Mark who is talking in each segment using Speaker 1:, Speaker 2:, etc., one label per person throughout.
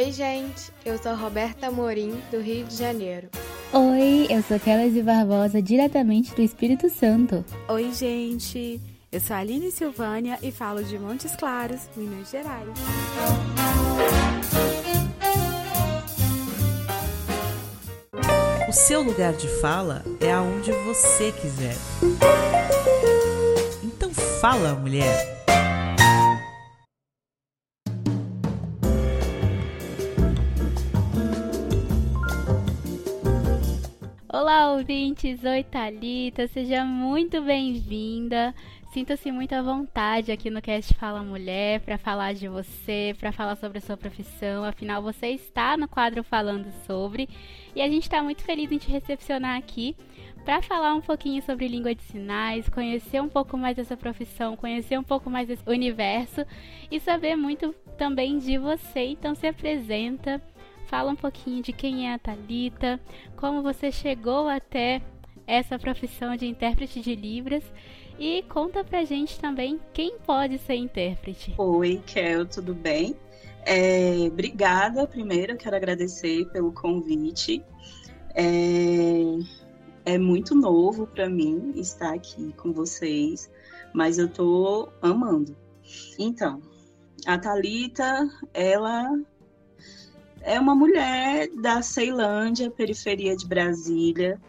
Speaker 1: Oi, gente. Eu sou Roberta Morim, do Rio de Janeiro.
Speaker 2: Oi, eu sou Kelly Barbosa, diretamente do Espírito Santo.
Speaker 3: Oi, gente. Eu sou a Aline Silvânia e falo de Montes Claros, Minas Gerais.
Speaker 4: O seu lugar de fala é aonde você quiser. Então fala, mulher.
Speaker 2: Olá, ouvintes! Oi, Thalita! Seja muito bem-vinda. Sinta-se muito à vontade aqui no Cast Fala Mulher para falar de você, para falar sobre a sua profissão. Afinal, você está no quadro Falando Sobre e a gente está muito feliz em te recepcionar aqui para falar um pouquinho sobre língua de sinais, conhecer um pouco mais dessa profissão, conhecer um pouco mais desse universo e saber muito também de você. Então, se apresenta, fala um pouquinho de quem é a Talita, como você chegou até essa profissão de intérprete de Libras e conta pra gente também quem pode ser intérprete.
Speaker 5: Oi, Kel, tudo bem? É, obrigada, primeiro, quero agradecer pelo convite. É, é muito novo para mim estar aqui com vocês, mas eu tô amando. Então, a Talita, ela é uma mulher da Ceilândia, periferia de Brasília.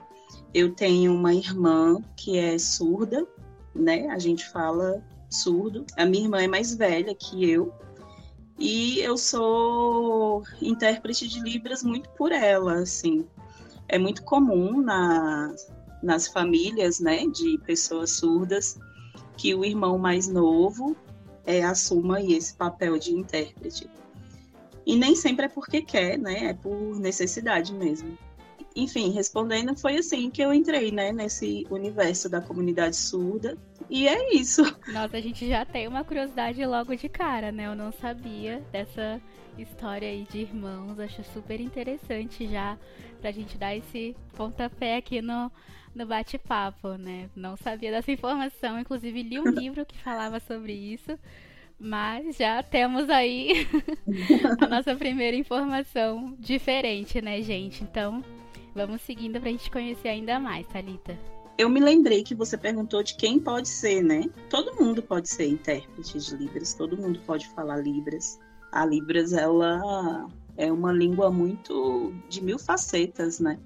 Speaker 5: Eu tenho uma irmã que é surda, né? A gente fala surdo. A minha irmã é mais velha que eu. E eu sou intérprete de Libras muito por ela, assim. É muito comum na, nas famílias, né, de pessoas surdas, que o irmão mais novo é, assuma esse papel de intérprete. E nem sempre é porque quer, né? É por necessidade mesmo. Enfim, respondendo, foi assim que eu entrei, né, nesse universo da comunidade surda. E é isso.
Speaker 2: Nossa, a gente já tem uma curiosidade logo de cara, né? Eu não sabia dessa história aí de irmãos. Acho super interessante já pra gente dar esse pontapé aqui no, no bate-papo, né? Não sabia dessa informação. Inclusive, li um livro que falava sobre isso. Mas já temos aí a nossa primeira informação diferente, né, gente? Então, vamos seguindo pra gente conhecer ainda mais, Thalita.
Speaker 5: Eu me lembrei que você perguntou de quem pode ser, né? Todo mundo pode ser intérprete de Libras, todo mundo pode falar Libras. A Libras, ela é uma língua muito de mil facetas, né?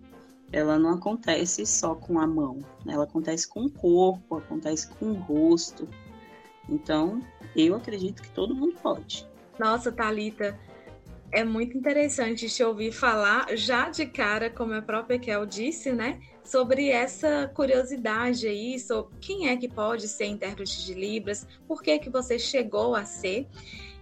Speaker 5: Ela não acontece só com a mão, ela acontece com o corpo, acontece com o rosto, então, eu acredito que todo mundo pode.
Speaker 6: Nossa, Talita, é muito interessante te ouvir falar já de cara, como a própria Kel disse, né? Sobre essa curiosidade aí, sobre quem é que pode ser intérprete de Libras, por que que você chegou a ser.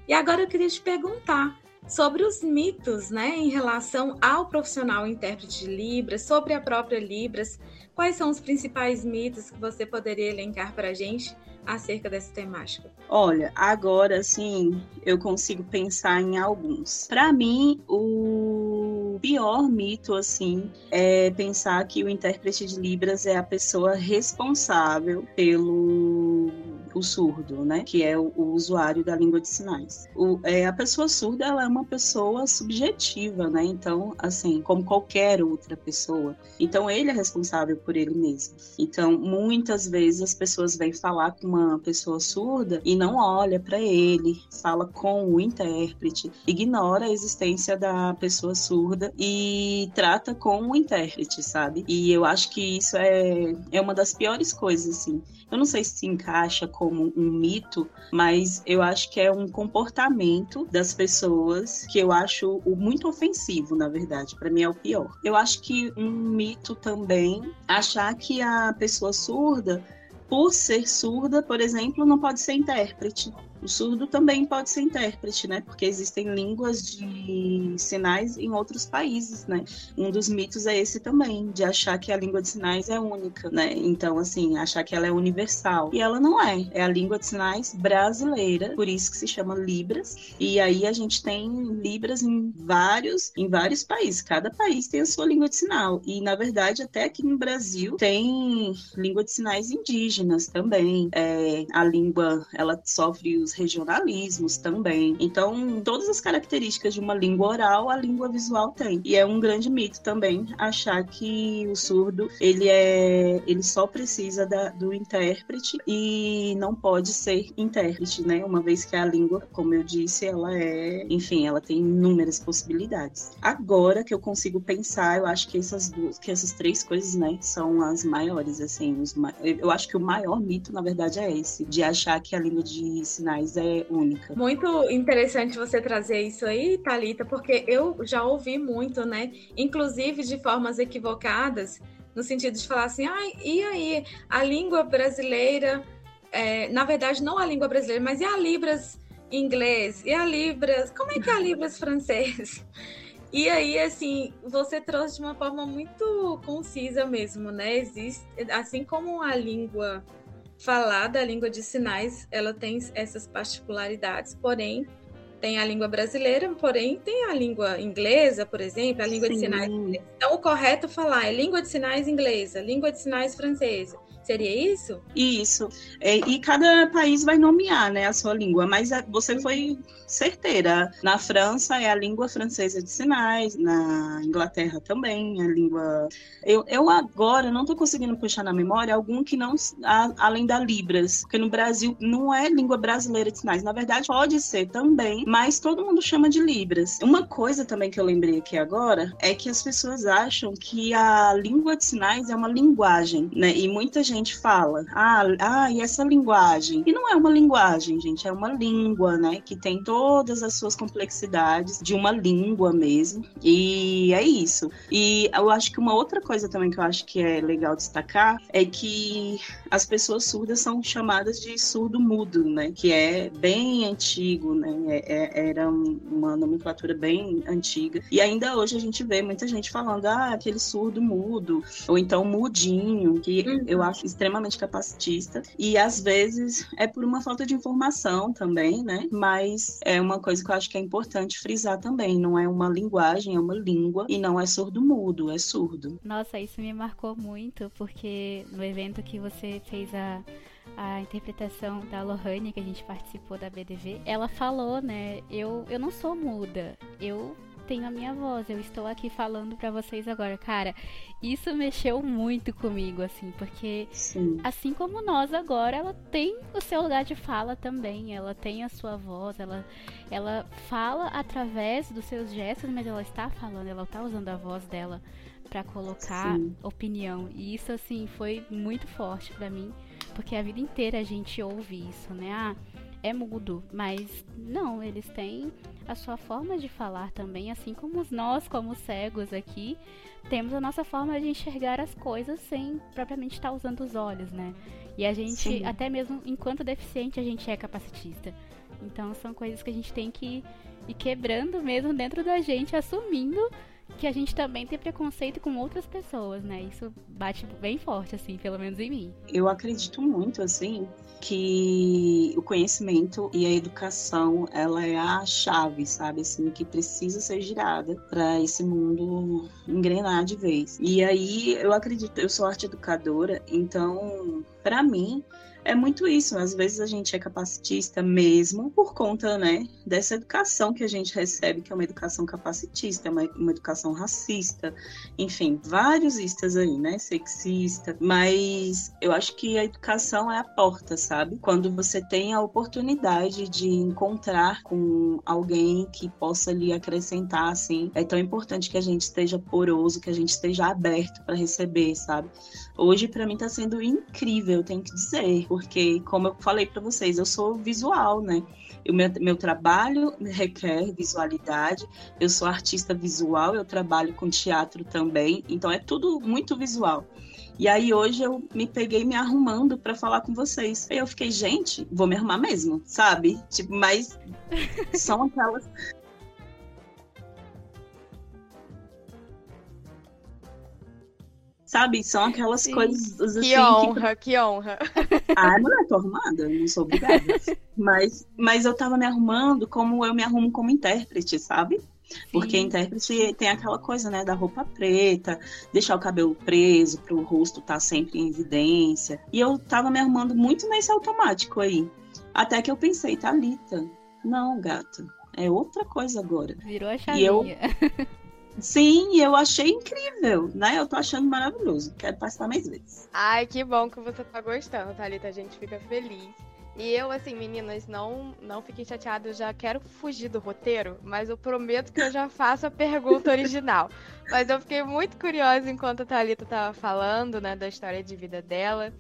Speaker 6: E agora eu queria te perguntar sobre os mitos, né, em relação ao profissional intérprete de Libras, sobre a própria Libras. Quais são os principais mitos que você poderia elencar para a gente? Acerca dessa temática?
Speaker 5: Olha, agora sim eu consigo pensar em alguns. Para mim, o pior mito assim é pensar que o intérprete de Libras é a pessoa responsável pelo o surdo, né? Que é o, o usuário da língua de sinais. O, é, a pessoa surda, ela é uma pessoa subjetiva, né? Então, assim, como qualquer outra pessoa. Então, ele é responsável por ele mesmo. Então, muitas vezes as pessoas vêm falar com uma pessoa surda e não olha para ele, fala com o intérprete, ignora a existência da pessoa surda e trata com o intérprete, sabe? E eu acho que isso é, é uma das piores coisas, assim. Eu não sei se encaixa como um mito, mas eu acho que é um comportamento das pessoas que eu acho muito ofensivo, na verdade. Para mim é o pior. Eu acho que um mito também achar que a pessoa surda por ser surda, por exemplo, não pode ser intérprete. O surdo também pode ser intérprete, né? Porque existem línguas de sinais em outros países, né? Um dos mitos é esse também, de achar que a língua de sinais é única, né? Então, assim, achar que ela é universal. E ela não é. É a língua de sinais brasileira, por isso que se chama Libras. E aí a gente tem Libras em vários, em vários países. Cada país tem a sua língua de sinal. E, na verdade, até aqui no Brasil tem língua de sinais indígenas também. É, a língua, ela sofre os os regionalismos também. Então, todas as características de uma língua oral, a língua visual tem. E é um grande mito também achar que o surdo, ele é ele só precisa da, do intérprete e não pode ser intérprete, né? Uma vez que a língua, como eu disse, ela é, enfim, ela tem inúmeras possibilidades. Agora que eu consigo pensar, eu acho que essas duas, que essas três coisas, né, são as maiores, assim, os, eu acho que o maior mito, na verdade, é esse, de achar que a língua de sinais é única.
Speaker 6: Muito interessante você trazer isso aí, Talita, porque eu já ouvi muito, né, inclusive de formas equivocadas, no sentido de falar assim, ah, e aí, a língua brasileira, é, na verdade, não a língua brasileira, mas e a Libras inglês? E a Libras, como é que é a Libras francês? E aí, assim, você trouxe de uma forma muito concisa mesmo, né? Existe, assim como a língua falada, a língua de sinais, ela tem essas particularidades, porém, tem a língua brasileira, porém tem a língua inglesa, por exemplo, a língua Sim. de sinais. Então, o correto falar é língua de sinais inglesa, língua de sinais francesa. Seria isso?
Speaker 5: Isso. É, e cada país vai nomear né, a sua língua, mas você foi certeira. Na França é a língua francesa de sinais, na Inglaterra também, a língua. Eu, eu agora não estou conseguindo puxar na memória algum que não. A, além da Libras, porque no Brasil não é língua brasileira de sinais. Na verdade, pode ser também, mas todo mundo chama de Libras. Uma coisa também que eu lembrei aqui agora é que as pessoas acham que a língua de sinais é uma linguagem, né? E muita gente gente fala, ah, ah, e essa linguagem? E não é uma linguagem, gente, é uma língua, né? Que tem todas as suas complexidades de uma língua mesmo. E é isso. E eu acho que uma outra coisa também que eu acho que é legal destacar é que as pessoas surdas são chamadas de surdo-mudo, né? Que é bem antigo, né? É, é, era uma nomenclatura bem antiga. E ainda hoje a gente vê muita gente falando, ah, aquele surdo-mudo, ou então mudinho, que uhum. eu acho extremamente capacitista. E às vezes é por uma falta de informação também, né? Mas é uma coisa que eu acho que é importante frisar também. Não é uma linguagem, é uma língua e não é surdo-mudo, é surdo.
Speaker 2: Nossa, isso me marcou muito, porque no evento que você fez a a interpretação da Lohane, que a gente participou da BDV, ela falou, né? Eu, eu não sou muda, eu tenho a minha voz, eu estou aqui falando para vocês agora. Cara, isso mexeu muito comigo, assim, porque Sim. assim como nós agora, ela tem o seu lugar de fala também, ela tem a sua voz, ela, ela fala através dos seus gestos, mas ela está falando, ela está usando a voz dela para colocar Sim. opinião. E isso, assim, foi muito forte para mim, porque a vida inteira a gente ouve isso, né? Ah, é mudo, mas não, eles têm a sua forma de falar também, assim como nós, como cegos aqui, temos a nossa forma de enxergar as coisas sem propriamente estar usando os olhos, né? E a gente, Sim. até mesmo enquanto deficiente, a gente é capacitista. Então são coisas que a gente tem que ir quebrando mesmo dentro da gente, assumindo que a gente também tem preconceito com outras pessoas, né? Isso bate bem forte, assim, pelo menos em mim.
Speaker 5: Eu acredito muito, assim, que o conhecimento e a educação, ela é a chave, sabe? Assim, que precisa ser girada para esse mundo engrenar de vez. E aí, eu acredito, eu sou arte educadora, então, para mim, é muito isso. Às vezes a gente é capacitista mesmo por conta, né, dessa educação que a gente recebe, que é uma educação capacitista, uma, uma educação racista, enfim, vários istas aí, né, sexista. Mas eu acho que a educação é a porta, sabe? Quando você tem a oportunidade de encontrar com alguém que possa lhe acrescentar, assim, é tão importante que a gente esteja poroso, que a gente esteja aberto para receber, sabe? Hoje, para mim, está sendo incrível, tenho que dizer, porque, como eu falei para vocês, eu sou visual, né? O meu, meu trabalho requer visualidade, eu sou artista visual, eu trabalho com teatro também, então é tudo muito visual. E aí hoje eu me peguei me arrumando para falar com vocês. Aí eu fiquei, gente, vou me arrumar mesmo, sabe? Tipo, mas são aquelas Sabe? São aquelas Sim. coisas assim.
Speaker 1: Que honra, que, que honra.
Speaker 5: Ah, mulher, tô arrumada, não sou obrigada. mas, mas eu tava me arrumando como eu me arrumo como intérprete, sabe? Porque intérprete tem aquela coisa, né, da roupa preta, deixar o cabelo preso para o rosto estar tá sempre em evidência. E eu tava me arrumando muito nesse automático aí. Até que eu pensei, Thalita, não, gata, é outra coisa agora.
Speaker 2: Virou a chavinha. E
Speaker 5: eu... Sim, eu achei incrível, né? Eu tô achando maravilhoso. Quero passar mais vezes.
Speaker 1: Ai, que bom que você tá gostando, Thalita. A gente fica feliz. E eu, assim, meninas, não, não fiquem chateadas, eu já quero fugir do roteiro, mas eu prometo que eu já faço a pergunta original. mas eu fiquei muito curiosa enquanto a Thalita tava falando, né, da história de vida dela.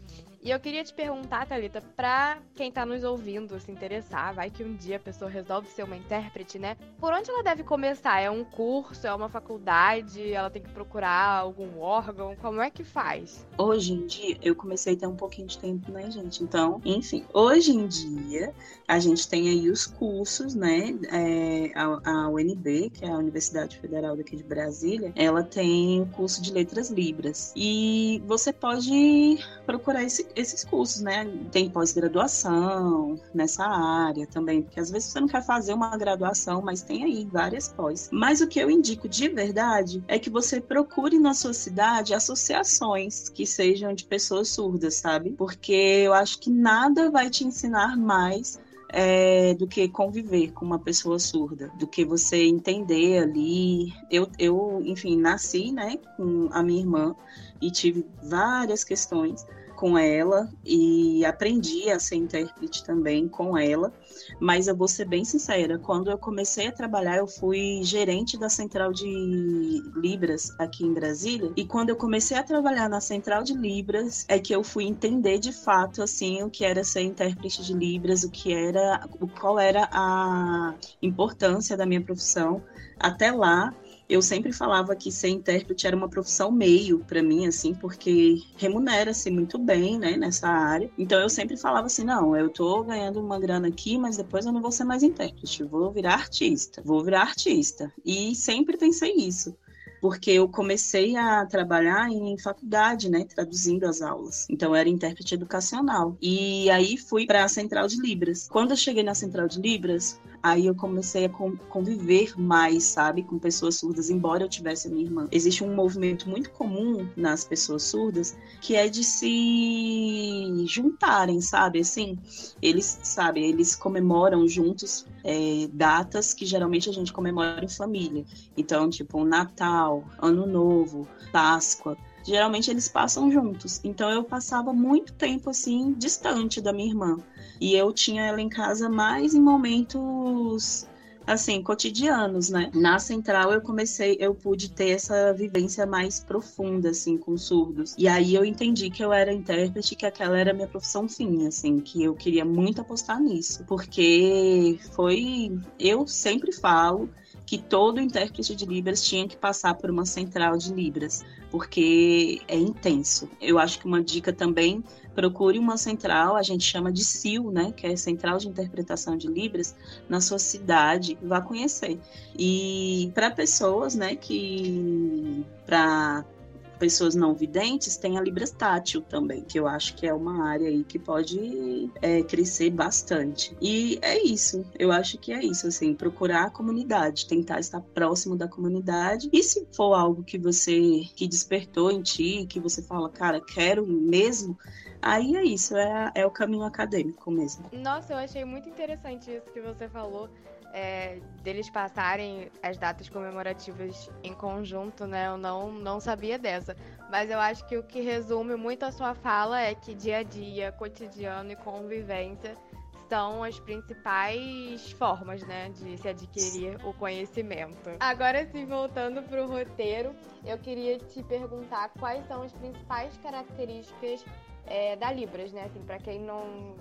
Speaker 1: E eu queria te perguntar, Thalita, pra quem tá nos ouvindo se interessar, vai que um dia a pessoa resolve ser uma intérprete, né? Por onde ela deve começar? É um curso? É uma faculdade? Ela tem que procurar algum órgão? Como é que faz?
Speaker 5: Hoje em dia, eu comecei a ter um pouquinho de tempo, né, gente? Então, enfim, hoje em dia, a gente tem aí os cursos, né? É, a, a UNB, que é a Universidade Federal daqui de Brasília, ela tem o curso de Letras Libras. E você pode procurar esse esses cursos, né? Tem pós-graduação nessa área também, porque às vezes você não quer fazer uma graduação, mas tem aí várias pós. Mas o que eu indico de verdade é que você procure na sua cidade associações que sejam de pessoas surdas, sabe? Porque eu acho que nada vai te ensinar mais é, do que conviver com uma pessoa surda, do que você entender ali. Eu, eu, enfim, nasci, né, com a minha irmã e tive várias questões com ela e aprendi a ser intérprete também com ela. Mas eu vou ser bem sincera, quando eu comecei a trabalhar, eu fui gerente da central de Libras aqui em Brasília. E quando eu comecei a trabalhar na central de Libras, é que eu fui entender de fato assim o que era ser intérprete de Libras, o que era, qual era a importância da minha profissão. Até lá, eu sempre falava que ser intérprete era uma profissão meio para mim, assim, porque remunera-se muito bem, né, nessa área. Então eu sempre falava assim, não, eu tô ganhando uma grana aqui, mas depois eu não vou ser mais intérprete, vou virar artista, vou virar artista. E sempre pensei isso porque eu comecei a trabalhar em faculdade, né, traduzindo as aulas. Então eu era intérprete educacional. E aí fui para a Central de Libras. Quando eu cheguei na Central de Libras, aí eu comecei a conviver mais, sabe, com pessoas surdas, embora eu tivesse a minha irmã. Existe um movimento muito comum nas pessoas surdas que é de se juntarem, sabe, assim, eles, sabe, eles comemoram juntos é, datas que geralmente a gente comemora em família. Então, tipo, Natal, Ano Novo, Páscoa geralmente eles passam juntos. Então eu passava muito tempo assim distante da minha irmã. E eu tinha ela em casa mais em momentos assim, cotidianos, né? Na central eu comecei, eu pude ter essa vivência mais profunda, assim, com surdos. E aí eu entendi que eu era intérprete, que aquela era a minha profissão fim, assim, que eu queria muito apostar nisso. Porque foi. Eu sempre falo que todo intérprete de Libras tinha que passar por uma central de Libras, porque é intenso. Eu acho que uma dica também procure uma central, a gente chama de CIL, né, que é Central de Interpretação de Libras, na sua cidade, vá conhecer. E para pessoas, né, que para pessoas não videntes, tem a Libras Tátil também, que eu acho que é uma área aí que pode é, crescer bastante. E é isso, eu acho que é isso, assim, procurar a comunidade, tentar estar próximo da comunidade. E se for algo que você, que despertou em ti, que você fala, cara, quero mesmo, Aí é isso, é, é o caminho acadêmico mesmo.
Speaker 1: Nossa, eu achei muito interessante isso que você falou. É, deles passarem as datas comemorativas em conjunto, né? Eu não, não sabia dessa. Mas eu acho que o que resume muito a sua fala é que dia a dia, cotidiano e convivência são as principais formas, né, de se adquirir o conhecimento. Agora sim, voltando para o roteiro, eu queria te perguntar quais são as principais características é, da Libras, né? Assim, para quem não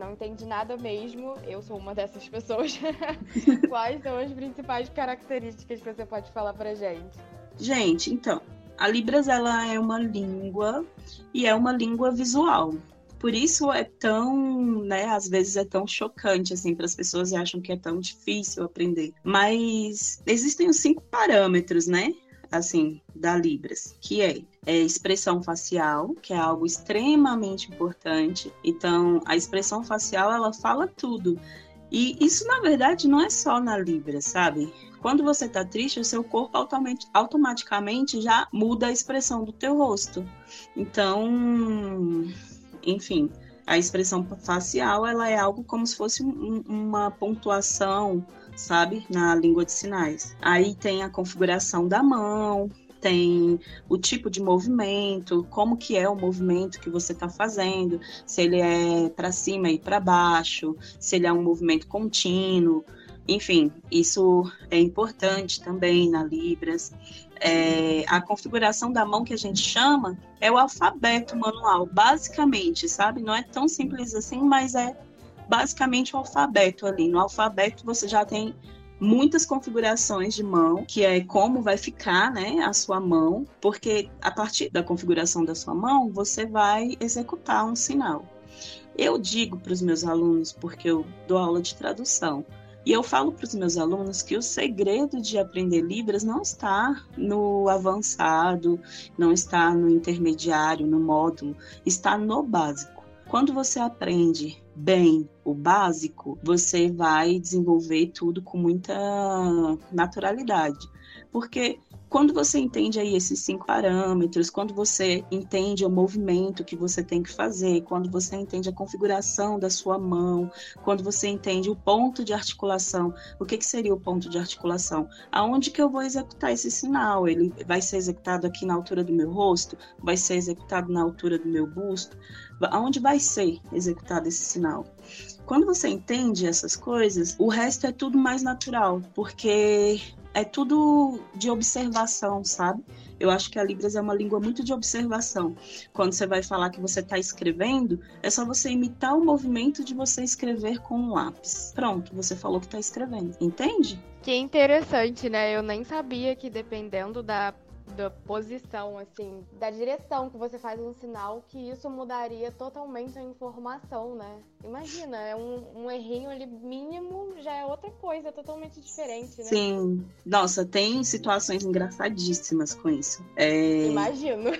Speaker 1: não entende nada mesmo, eu sou uma dessas pessoas. Quais são as principais características que você pode falar pra gente?
Speaker 5: Gente, então, a Libras ela é uma língua e é uma língua visual. Por isso é tão, né, às vezes é tão chocante assim para as pessoas e acham que é tão difícil aprender. Mas existem os cinco parâmetros, né? Assim, da Libras, que é, é expressão facial, que é algo extremamente importante. Então, a expressão facial, ela fala tudo. E isso, na verdade, não é só na Libras, sabe? Quando você tá triste, o seu corpo automaticamente já muda a expressão do teu rosto. Então, enfim, A expressão facial, ela é algo como se fosse um, uma pontuação, sabe, na língua de sinais. Aí tem a configuração da mão, tem o tipo de movimento, como que é o movimento que você está fazendo, se ele é para cima e para baixo, se ele é um movimento contínuo, enfim, isso é importante também na Libras. É, a configuração da mão que a gente chama é o alfabeto manual, basicamente, sabe? Não é tão simples assim, mas é basicamente o alfabeto ali. No alfabeto você já tem muitas configurações de mão, que é como vai ficar, né, a sua mão, porque a partir da configuração da sua mão, você vai executar um sinal. Eu digo para os meus alunos, porque eu dou aula de tradução, e eu falo para os meus alunos que o segredo de aprender Libras não está no avançado, não está no intermediário, no módulo, está no básico. Quando você aprende bem o básico, você vai desenvolver tudo com muita naturalidade. Porque quando você entende aí esses cinco parâmetros, quando você entende o movimento que você tem que fazer, quando você entende a configuração da sua mão, quando você entende o ponto de articulação, o que, que seria o ponto de articulação? Aonde que eu vou executar esse sinal? Ele vai ser executado aqui na altura do meu rosto? Vai ser executado na altura do meu busto? Aonde vai ser executado esse sinal? Quando você entende essas coisas, o resto é tudo mais natural, porque é tudo de observação, sabe? Eu acho que a Libras é uma língua muito de observação. Quando você vai falar que você está escrevendo, é só você imitar o movimento de você escrever com um lápis. Pronto, você falou que está escrevendo. Entende?
Speaker 1: Que interessante, né? Eu nem sabia que dependendo da da posição, assim, da direção que você faz um sinal, que isso mudaria totalmente a informação, né? Imagina, é um, um errinho ali mínimo, já é outra coisa, totalmente diferente, né?
Speaker 5: Sim. Nossa, tem situações engraçadíssimas com isso. É...
Speaker 1: Imagino.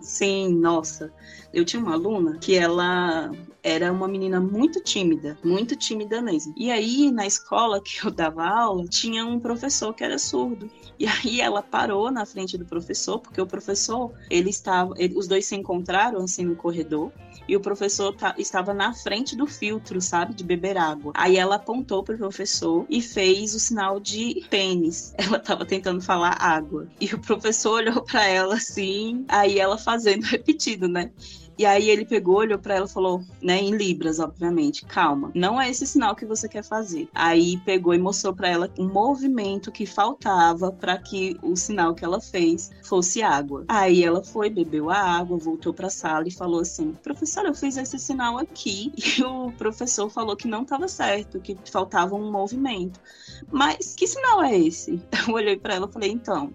Speaker 5: Sim, nossa. Eu tinha uma aluna que ela era uma menina muito tímida, muito tímida mesmo. E aí, na escola que eu dava aula, tinha um professor que era surdo. E aí ela parou na frente do professor, porque o professor, ele estava, ele, os dois se encontraram assim no corredor, e o professor tá, estava na frente do filtro, sabe, de beber água. Aí ela apontou para o professor e fez o sinal de pênis. Ela estava tentando falar água. E o professor olhou para ela assim, aí ela fazendo repetido, né? E aí ele pegou, olhou para ela e falou, né, em libras, obviamente, calma, não é esse sinal que você quer fazer. Aí pegou e mostrou para ela um movimento que faltava para que o sinal que ela fez fosse água. Aí ela foi, bebeu a água, voltou para a sala e falou assim: "Professora, eu fiz esse sinal aqui". E o professor falou que não estava certo, que faltava um movimento. Mas que sinal é esse? Eu olhei para ela e falei: "Então,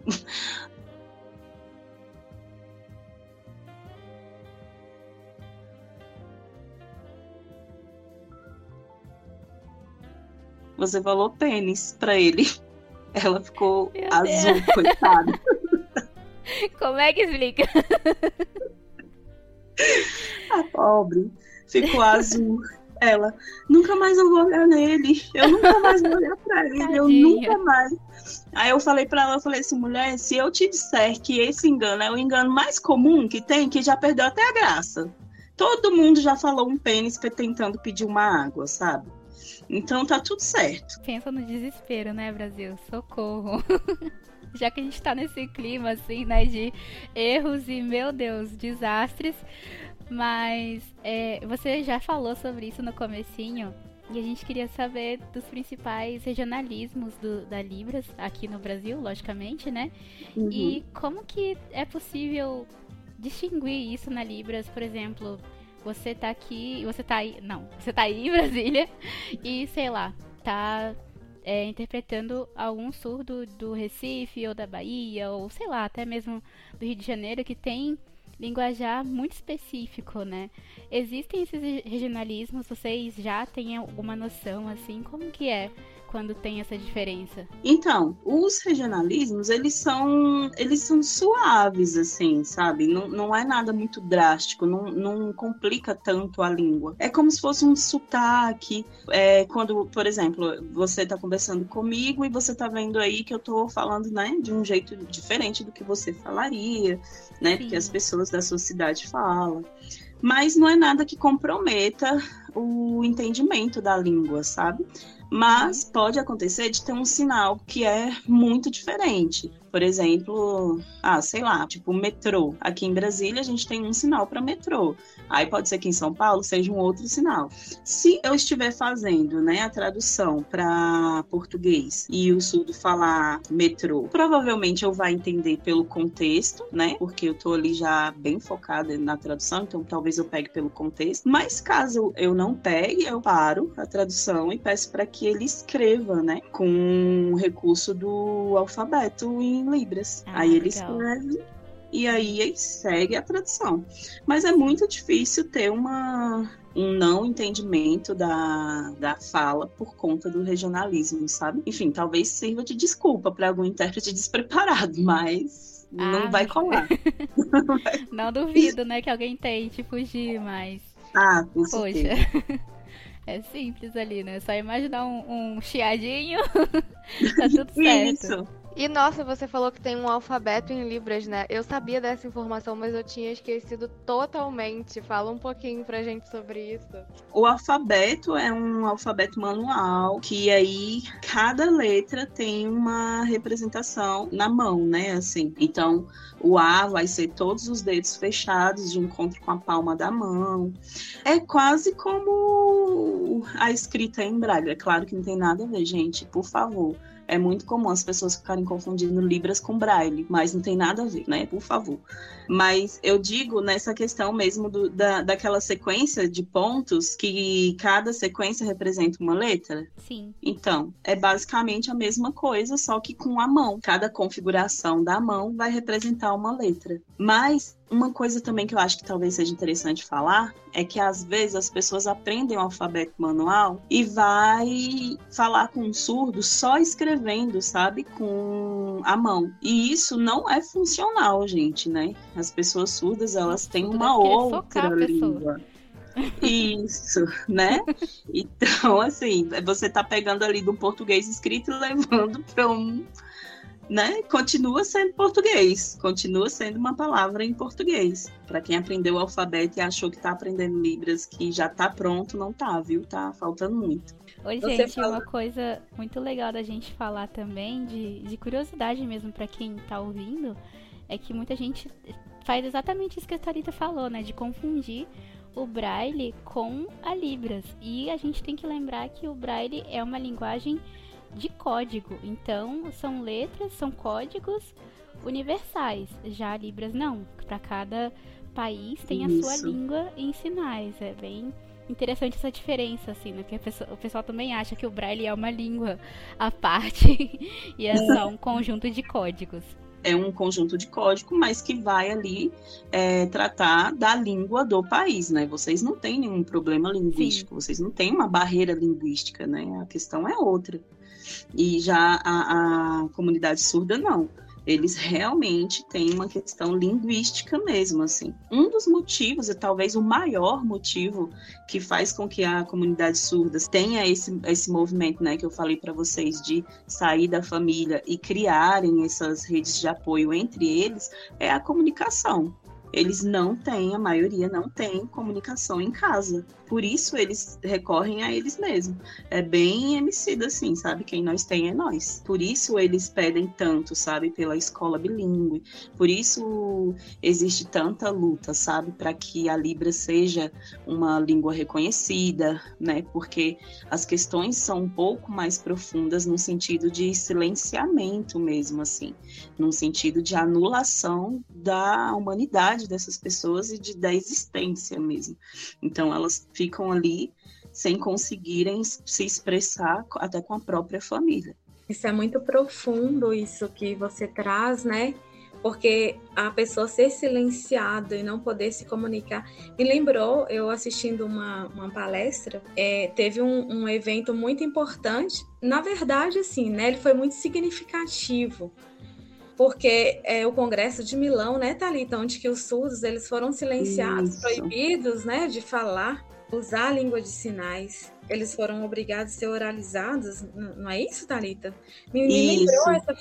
Speaker 5: Você falou pênis pra ele. Ela ficou Meu azul, Deus. coitada.
Speaker 2: Como é que explica?
Speaker 5: A pobre ficou azul. Ela, nunca mais eu vou olhar nele. Eu nunca mais vou olhar pra ele. Tadinha. Eu nunca mais. Aí eu falei pra ela, eu falei assim, mulher, se eu te disser que esse engano é o engano mais comum que tem, que já perdeu até a graça. Todo mundo já falou um pênis tentando pedir uma água, sabe? Então tá tudo certo.
Speaker 2: Pensa no desespero, né, Brasil? Socorro. Já que a gente tá nesse clima, assim, né, de erros e, meu Deus, desastres. Mas é, você já falou sobre isso no comecinho. E a gente queria saber dos principais regionalismos do, da Libras aqui no Brasil, logicamente, né? Uhum. E como que é possível distinguir isso na Libras, por exemplo, você tá aqui, você tá aí, não, você tá aí em Brasília e sei lá, tá é, interpretando algum surdo do Recife ou da Bahia ou sei lá, até mesmo do Rio de Janeiro que tem linguajar muito específico, né? Existem esses regionalismos, vocês já têm alguma noção assim, como que é quando tem essa diferença?
Speaker 5: Então, os regionalismos, eles são, eles são suaves, assim, sabe? Não, não é nada muito drástico, não, não complica tanto a língua. É como se fosse um sotaque. É, quando, por exemplo, você está conversando comigo e você está vendo aí que eu estou falando, né, de um jeito diferente do que você falaria, né? Sim. Porque as pessoas da sua cidade falam. mas não é nada que comprometa o entendimento da língua, sabe? Mas pode acontecer de ter um sinal que é muito diferente. Por exemplo, ah, sei lá, tipo metrô. Aqui em Brasília a gente tem um sinal para metrô. Aí pode ser que em São Paulo seja um outro sinal. Se eu estiver fazendo, né, a tradução para português e o surdo falar metrô, provavelmente eu vai entender pelo contexto, né? Porque eu tô ali já bem focada na tradução, então talvez eu pegue pelo contexto. Mas caso eu não pegue, eu paro a tradução e peço para que ele escreva, né, com recurso do alfabeto em Libras.
Speaker 2: Ah,
Speaker 5: aí ele
Speaker 2: legal.
Speaker 5: escreve e aí segue a tradução. Mas é muito difícil ter uma, um não entendimento da, da fala por conta do regionalismo, sabe? Enfim, talvez sirva de desculpa para algum intérprete despreparado, mas
Speaker 2: Ah,
Speaker 5: não vai colar.
Speaker 2: Não duvido, né, que alguém tente fugir, mas.
Speaker 5: ah, com
Speaker 2: Poxa. É simples ali, né? Só imaginar um, um chiadinho, tá tudo certo.
Speaker 5: Isso.
Speaker 1: E nossa, você falou que tem um alfabeto em Libras, né? Eu sabia dessa informação, mas eu tinha esquecido totalmente. Fala um pouquinho pra gente sobre isso.
Speaker 5: O alfabeto é um alfabeto manual que aí cada letra tem uma representação na mão, né? Assim, então o A vai ser todos os dedos fechados de encontro com a palma da mão. É quase como a escrita em. É claro que não tem nada a ver, gente. Por favor. É muito comum as pessoas ficarem confundindo Libras com Braille, mas não tem nada a ver, né? Por favor. Mas eu digo nessa questão mesmo do, da, daquela sequência de pontos que cada sequência representa uma letra.
Speaker 2: Sim.
Speaker 5: Então, é basicamente a mesma coisa, só que com a mão. Cada configuração da mão vai representar uma letra. Mas uma coisa também que eu acho que talvez seja interessante falar é que às vezes as pessoas aprendem o alfabeto manual e vai falar com um surdo só escrevendo, sabe, com a mão. E isso não é funcional, gente, né? As pessoas surdas, elas têm uma
Speaker 2: deve querer
Speaker 5: outra língua. Isso, né? Então, assim, você tá pegando ali do português escrito e levando para um, né? Continua sendo português, continua sendo uma palavra em português. Para quem aprendeu o alfabeto e achou que tá aprendendo Libras, que já tá pronto, não tá, viu? Tá faltando muito.
Speaker 2: Oi,
Speaker 6: Você
Speaker 2: gente,
Speaker 6: fala-
Speaker 2: uma coisa muito legal da gente falar também, de, de curiosidade mesmo pra quem tá ouvindo, é que muita gente faz exatamente isso que a Thalita falou, né? De confundir o Braille com a Libras. E a gente tem que lembrar que o Braille é uma linguagem de código. Então, são letras, são códigos universais. Já Libras não. Para cada país tem a sua
Speaker 5: Isso.
Speaker 2: língua em sinais. É bem interessante essa diferença, assim, né? Porque pessoa- o pessoal também acha que o Braille é uma língua à parte e é só um conjunto de códigos.
Speaker 5: É um conjunto de código, mas que vai ali é, tratar da língua do país, né? Vocês não têm nenhum problema linguístico, vocês não têm uma barreira linguística, né? A questão é outra. E já a, a comunidade surda, não. Eles realmente têm uma questão linguística mesmo, assim. Um dos motivos, e talvez o maior motivo que faz com que a comunidade surda tenha esse, esse movimento, né, que eu falei para vocês, de sair da família e criarem essas redes de apoio entre eles, é a comunicação. Eles não têm, a maioria não tem comunicação em casa. Por isso eles recorrem a eles mesmos. É bem emicida assim, sabe? Quem nós tem é nós. Por isso eles pedem tanto, sabe? Pela escola bilíngue. Por isso existe tanta luta, sabe? Para que a Libra seja uma língua reconhecida, né? Porque as questões são um pouco mais profundas no sentido de silenciamento mesmo, assim. Num sentido de anulação da humanidade dessas pessoas e de, da existência mesmo. Então elas ficam ali sem conseguirem se expressar até com a própria família.
Speaker 6: Isso é muito profundo, isso que você traz, né? Porque a pessoa ser silenciada e não poder se comunicar. Me lembrou, eu assistindo uma, uma palestra, é, teve um, um evento muito importante. Na verdade, assim, né? Ele foi muito significativo. Porque é o Congresso de Milão, né, Thalita? Onde que os surdos eles foram silenciados,
Speaker 5: Isso.
Speaker 6: proibidos, né, de falar. Usar a língua de sinais, eles foram obrigados a ser oralizados, não é isso, Thalita? Me, me lembrou essa,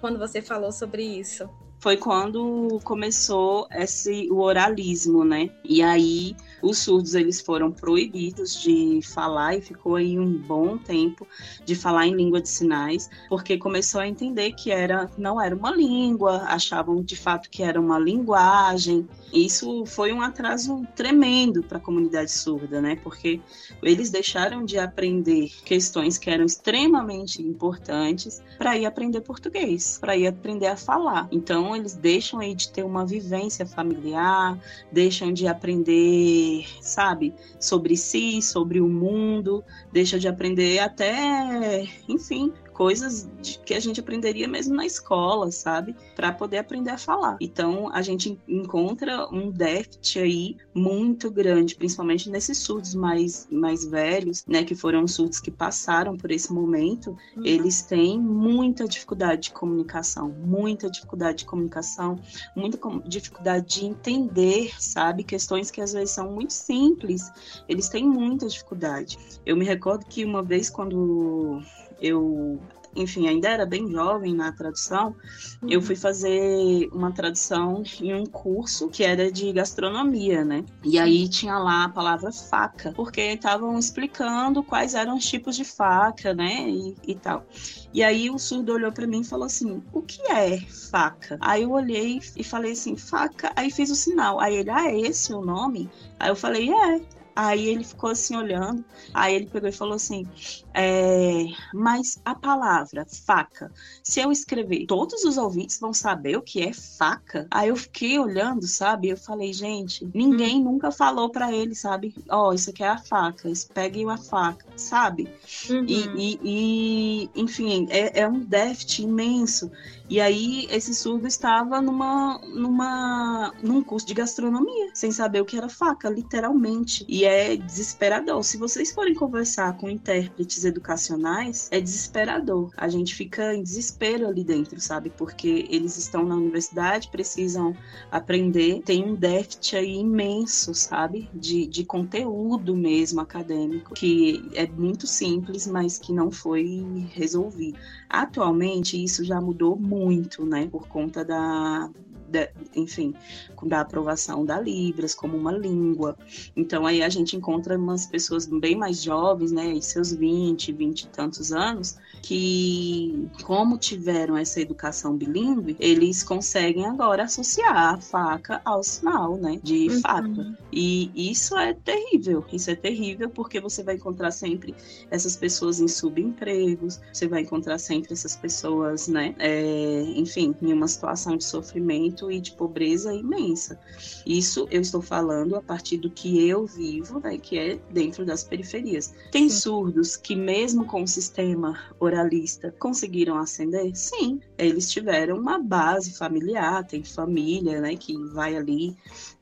Speaker 6: quando você falou sobre isso
Speaker 5: foi quando começou esse o oralismo, né? E aí os surdos eles foram proibidos de falar e ficou aí um bom tempo de falar em língua de sinais, porque começou a entender que era não era uma língua, achavam de fato que era uma linguagem. Isso foi um atraso tremendo para a comunidade surda, né? Porque eles deixaram de aprender questões que eram extremamente importantes para ir aprender português, para ir aprender a falar. Então eles deixam aí de ter uma vivência familiar, deixam de aprender sabe, sobre si, sobre o mundo, deixa de aprender até, enfim, coisas de, que a gente aprenderia mesmo na escola, sabe? Para poder aprender a falar. Então, a gente encontra um déficit aí muito grande, principalmente nesses surdos mais, mais velhos, né? Que foram surdos que passaram por esse momento. Uhum. Eles têm muita dificuldade de comunicação, muita dificuldade de comunicação, muita dificuldade de entender, sabe? Questões que às vezes são muito simples, eles têm muita dificuldade. Eu me recordo que uma vez, quando eu enfim, ainda era bem jovem na tradução, uhum. eu fui fazer uma tradução em um curso que era de gastronomia, né? E aí tinha lá a palavra faca, porque estavam explicando quais eram os tipos de faca, né? E, e tal. E aí o surdo olhou para mim e falou assim: "O que é faca?". Aí eu olhei e falei assim: "Faca". Aí fiz o sinal. Aí ele: "Ah, é esse o nome?". Aí eu falei: "É". Aí ele ficou assim olhando, aí ele pegou e falou assim: é, mas a palavra faca, se eu escrever, todos os ouvintes vão saber o que é faca? Aí eu fiquei olhando, sabe? Eu falei, gente, ninguém hum. nunca falou para ele, sabe? Ó, oh, isso aqui é a faca, peguem a faca, sabe? Uhum. E, e, e, enfim, é, é um déficit imenso. E aí esse surdo estava numa, numa, num curso de gastronomia, sem saber o que era faca, literalmente. E é desesperador. Se vocês forem conversar com intérpretes educacionais, é desesperador. A gente fica em desespero ali dentro, sabe? Porque eles estão na universidade, precisam aprender, tem um déficit aí imenso, sabe? De, de conteúdo mesmo acadêmico, que é muito simples, mas que não foi resolvido. Atualmente, isso já mudou muito, né? Por conta da, da, enfim, da aprovação da Libras como uma língua. Então aí a gente encontra umas pessoas bem mais jovens, né, em seus 20, 20 e tantos anos, que como tiveram essa educação bilíngue, eles conseguem agora associar a faca ao sinal, né, de uhum. faca. E isso é terrível, isso é terrível porque você vai encontrar sempre essas pessoas em subempregos, você vai encontrar sempre essas pessoas, né, é, enfim, em uma situação de sofrimento e de pobreza imensa. Isso eu estou falando a partir do que eu vivo, né, que é dentro das periferias. Tem surdos que, mesmo com o sistema oralista, conseguiram ascender? Sim, eles tiveram uma base familiar, tem família né, que vai ali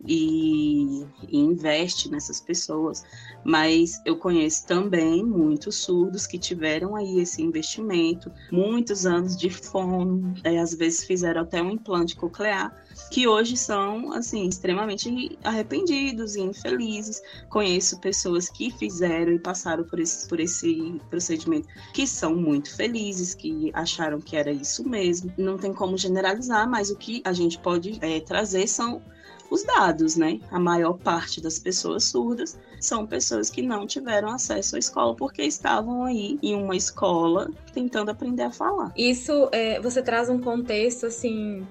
Speaker 5: e, e investe nessas pessoas. Mas eu conheço também muitos surdos que tiveram aí esse investimento, muitos anos de fono, é, às vezes fizeram até um implante coclear, que hoje são assim extremamente arrependidos e infelizes. Conheço pessoas que fizeram e passaram por esse, por esse procedimento que são muito felizes, que acharam que era isso mesmo. Não tem como generalizar, mas o que a gente pode é, trazer são os dados, né? A maior parte das pessoas surdas são pessoas que não tiveram acesso à escola porque estavam aí em uma escola tentando aprender a falar.
Speaker 6: Isso, é, você traz um contexto assim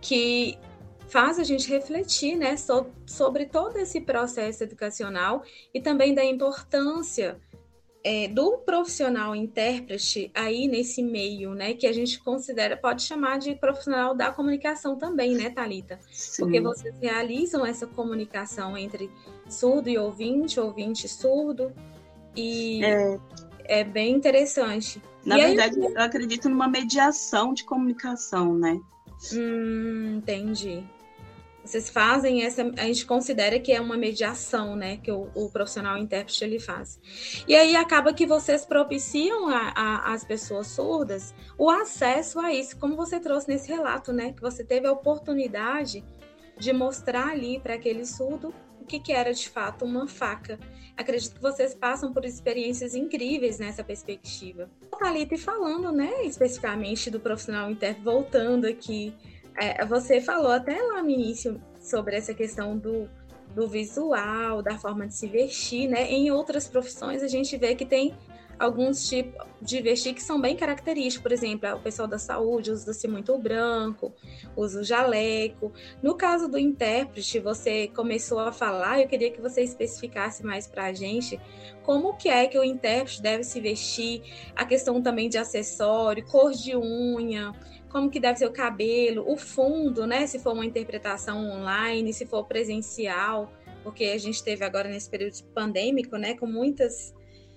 Speaker 6: que faz a gente refletir, né, sobre todo esse processo educacional e também da importância é, do profissional intérprete aí nesse meio, né, que a gente considera, pode chamar de profissional da comunicação também, né, Talita? Porque vocês realizam essa comunicação entre surdo e ouvinte, ouvinte e surdo, e é, é bem interessante.
Speaker 5: Na e verdade, aí... eu acredito numa mediação de comunicação, né?
Speaker 6: Hum, entendi vocês fazem essa, a gente considera que é uma mediação, né, que o, o profissional intérprete ele faz. E aí acaba que vocês propiciam as pessoas surdas o acesso a isso, como você trouxe nesse relato, né, que você teve a oportunidade de mostrar ali para aquele surdo o que, que era de fato uma faca. Acredito que vocês passam por experiências incríveis nessa perspectiva. Thalita, e falando, né, especificamente do profissional interno, voltando aqui, é, você falou até lá no início sobre essa questão do, do visual, da forma de se vestir, né? Em outras profissões a gente vê que tem alguns tipos de vestir que são bem característicos. Por exemplo, o pessoal da saúde usa-se muito o branco, usa o jaleco. No caso do intérprete, você começou a falar, eu queria que você especificasse mais para a gente como que é que o intérprete deve se vestir, a questão também de acessório, cor de unha, como que deve ser o cabelo, o fundo, né? Se for uma interpretação online, se for presencial, porque a gente teve agora nesse período pandêmico, né, com muitas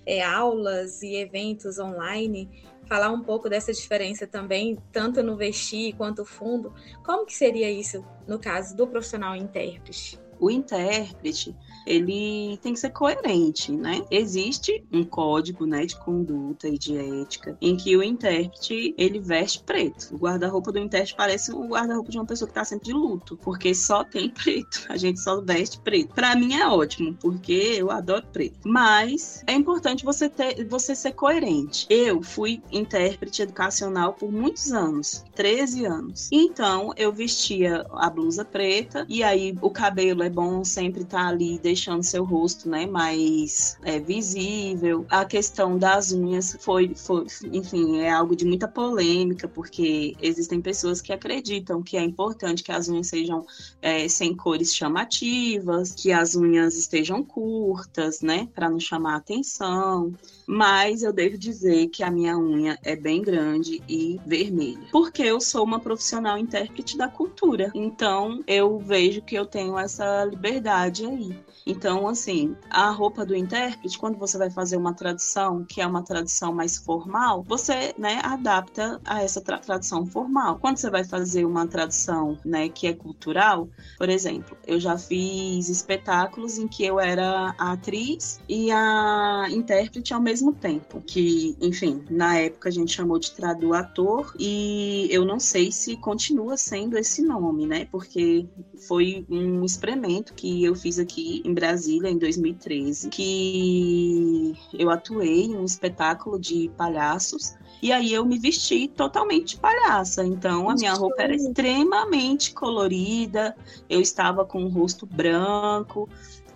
Speaker 6: é, aulas e eventos online, falar um pouco dessa diferença também, tanto no vestir quanto fundo. Como que seria isso no caso do profissional intérprete?
Speaker 5: O intérprete, ele tem que ser coerente, né? Existe um código, né, de conduta e de ética em que o intérprete ele veste preto. O guarda-roupa do intérprete parece o guarda-roupa de uma pessoa que está sempre de luto, porque só tem preto. A gente só veste preto. Para mim é ótimo, porque eu adoro preto. Mas é importante você ter, você ser coerente. Eu fui intérprete educacional por muitos anos, 13 anos. Então eu vestia a blusa preta e aí o cabelo é bom sempre tá ali seu rosto, né, mais é, visível. A questão das unhas foi, foi, enfim, é algo de muita polêmica, porque existem pessoas que acreditam que é importante que as unhas sejam é, sem cores chamativas, que as unhas estejam curtas, né, para não chamar atenção. Mas eu devo dizer que a minha unha é bem grande e vermelha, porque eu sou uma profissional intérprete da cultura. Então eu vejo que eu tenho essa liberdade aí. Então, assim, a roupa do intérprete, quando você vai fazer uma tradução, que é uma tradução mais formal, você, né, adapta a essa tra tradução formal. Quando você vai fazer uma tradução, né, que é cultural, por exemplo, eu já fiz espetáculos em que eu era a atriz e a intérprete ao mesmo tempo, que, enfim, na época a gente chamou de tradutor e eu não sei se continua sendo esse nome, né, porque foi um experimento que eu fiz aqui em Brasília em 2013, que eu atuei em um espetáculo de palhaços e aí eu me vesti totalmente palhaça. Então a minha roupa era extremamente colorida, eu estava com o rosto branco,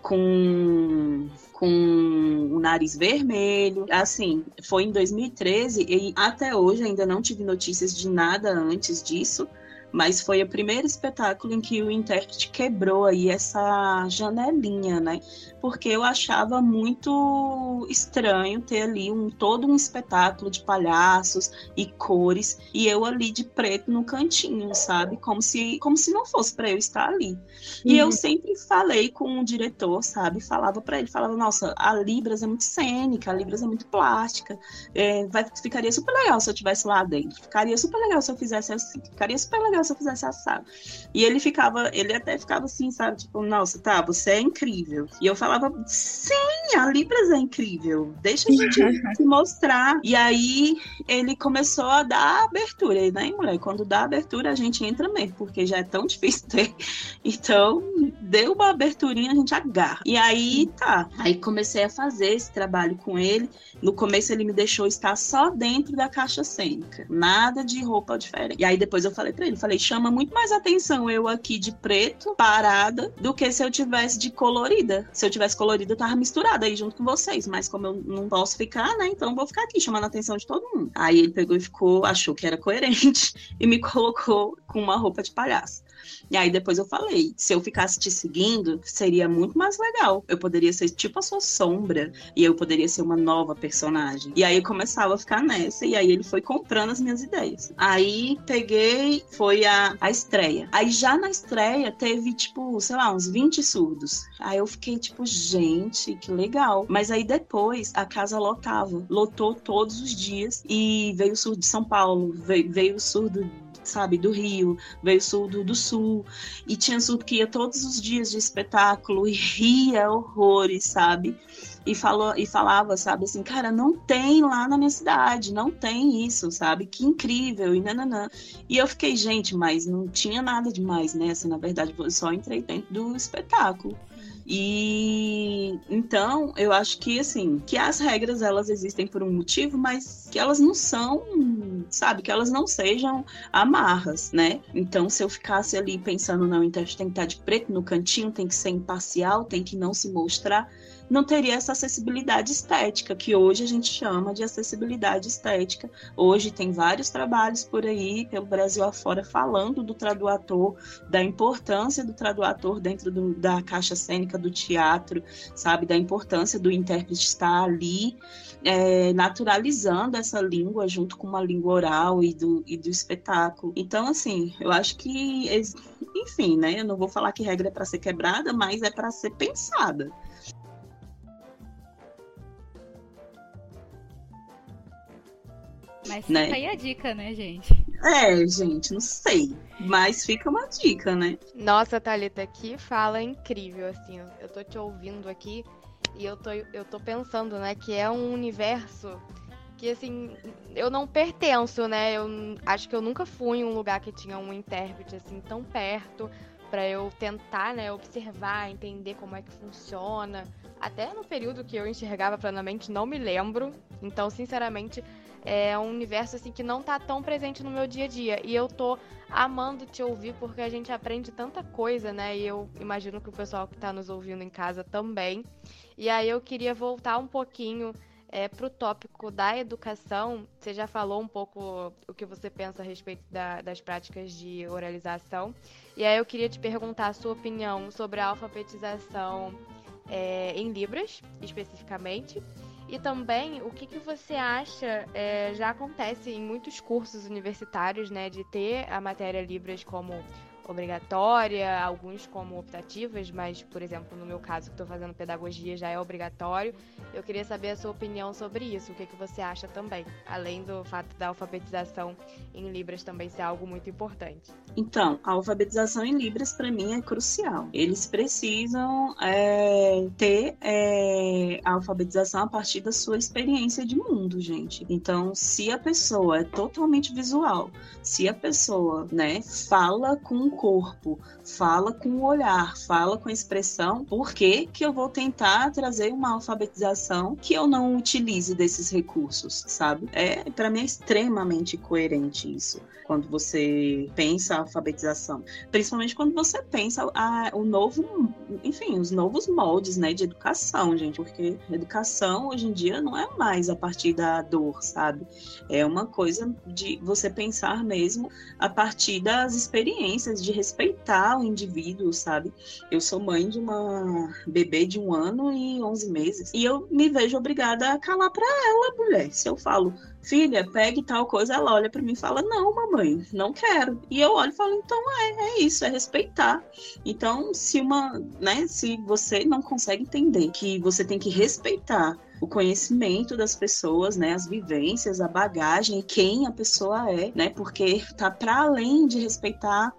Speaker 5: com com o nariz vermelho. Assim, foi em 2013 e até hoje ainda não tive notícias de nada antes disso mas foi o primeiro espetáculo em que o intérprete quebrou aí essa janelinha, né? Porque eu achava muito estranho ter ali um todo um espetáculo de palhaços e cores e eu ali de preto no cantinho, sabe? Como se como se não fosse para eu estar ali. E eu uhum. sempre falei com o diretor, sabe? Falava para ele, falava: "Nossa, a Libras é muito cênica, a Libras é muito plástica. É, vai ficaria super legal se eu tivesse lá dentro. Ficaria super legal se eu fizesse assim. Ficaria super legal se eu fizesse assado. E ele ficava, ele até ficava assim, sabe? Tipo, nossa, tá, você é incrível. E eu falava, sim, a Libras é incrível. Deixa a gente se mostrar. E aí ele começou a dar abertura, né, mulher? Quando dá abertura, a gente entra mesmo, porque já é tão difícil ter. Então, deu uma aberturinha, a gente agarra. E aí, tá. Aí comecei a fazer esse trabalho com ele. No começo ele me deixou estar só dentro da caixa cênica. Nada de roupa diferente. E aí depois eu falei para ele, falei, chama muito mais atenção eu aqui de preto, parada, do que se eu tivesse de colorida. Se eu tivesse colorida, eu tava misturada aí junto com vocês, mas como eu não posso ficar, né, então vou ficar aqui chamando a atenção de todo mundo. Aí ele pegou e ficou, achou que era coerente e me colocou com uma roupa de palhaço. E aí depois eu falei, se eu ficasse te seguindo, seria muito mais legal. Eu poderia ser tipo a sua sombra e eu poderia ser uma nova personagem. E aí eu começava a ficar nessa e aí ele foi comprando as minhas ideias. Aí peguei, foi a, a estreia. Aí já na estreia teve tipo, sei lá, uns 20 surdos. Aí eu fiquei tipo, gente, que legal. Mas aí depois a casa lotava, lotou todos os dias e veio o surdo de São Paulo, veio, veio surdo sabe, do Rio, veio surdo do Sul, e tinha surdo que ia todos os dias de espetáculo e ria horrores, sabe? E, falou, e falava, sabe, assim, cara, não tem lá na minha cidade, não tem isso, sabe? Que incrível, e nananã. E eu fiquei, gente, mas não tinha nada demais, né? Assim, na verdade, eu só entrei dentro do espetáculo. E então eu acho que assim, que as regras elas existem por um motivo, mas que elas não são, sabe, que elas não sejam amarras, né? Então se eu ficasse ali pensando não, então tem que estar de preto no cantinho, tem que ser imparcial, tem que não se mostrar, não teria essa acessibilidade estética, que hoje a gente chama de acessibilidade estética. Hoje tem vários trabalhos por aí, pelo Brasil afora, falando do tradutor, da importância do tradutor dentro do, da caixa cênica do teatro, sabe? Da importância do intérprete estar ali, é, naturalizando essa língua junto com uma língua oral e do, e do espetáculo. Então, assim, eu acho que, enfim, né? Eu não vou falar que regra é para ser quebrada, mas é para ser pensada.
Speaker 2: Mas né? fica aí a dica, né, gente?
Speaker 5: É, gente, não sei. Mas fica uma dica, né?
Speaker 1: Nossa, Thalita, que fala incrível, assim. Eu tô te ouvindo aqui e eu tô, eu tô pensando, né, que é um universo que, assim, eu não pertenço, né? Eu acho que eu nunca fui em um lugar que tinha um intérprete, assim, tão perto para eu tentar, né, observar, entender como é que funciona. Até no período que eu enxergava plenamente, não me lembro. Então, sinceramente, é um universo assim que não tá tão presente no meu dia a dia. E eu tô amando te ouvir porque a gente aprende tanta coisa, né? E eu imagino que o pessoal que tá nos ouvindo em casa também. E aí eu queria voltar um pouquinho é, para o tópico da educação. Você já falou um pouco o que você pensa a respeito da, das práticas de oralização. E aí eu queria te perguntar a sua opinião sobre a alfabetização é, em Libras, especificamente. E também, o que, que você acha, é, já acontece em muitos cursos universitários, né, de ter a matéria Libras como obrigatória, alguns como optativas, mas, por exemplo, no meu caso, que estou fazendo pedagogia, já é obrigatório. Eu queria saber a sua opinião sobre isso, o que, que você acha também, além do fato da alfabetização em Libras também ser algo muito importante.
Speaker 5: Então, a alfabetização em Libras, para mim, é crucial. Eles precisam é, ter é, a alfabetização a partir da sua experiência de mundo, gente. Então, se a pessoa é totalmente visual, se a pessoa né, fala com corpo, fala com o olhar, fala com a expressão, por que, eu vou tentar trazer uma alfabetização que eu não utilize desses recursos, sabe? É, para mim é extremamente coerente isso, quando você pensa a alfabetização, principalmente quando você pensa a, o novo, enfim, os novos moldes, né, de educação, gente, porque educação hoje em dia não é mais a partir da dor, sabe? É uma coisa de você pensar mesmo a partir das experiências de respeitar o indivíduo, sabe? Eu sou mãe de uma bebê de um ano e 11 meses e eu me vejo obrigada a calar para ela, mulher. Se eu falo, filha, pegue tal coisa, ela olha para mim e fala, não, mamãe, não quero. E eu olho e falo, então é, é isso, é respeitar. Então, se uma, né, se você não consegue entender que você tem que respeitar o conhecimento das pessoas, né, as vivências, a bagagem, quem a pessoa é, né, porque tá para além de respeitar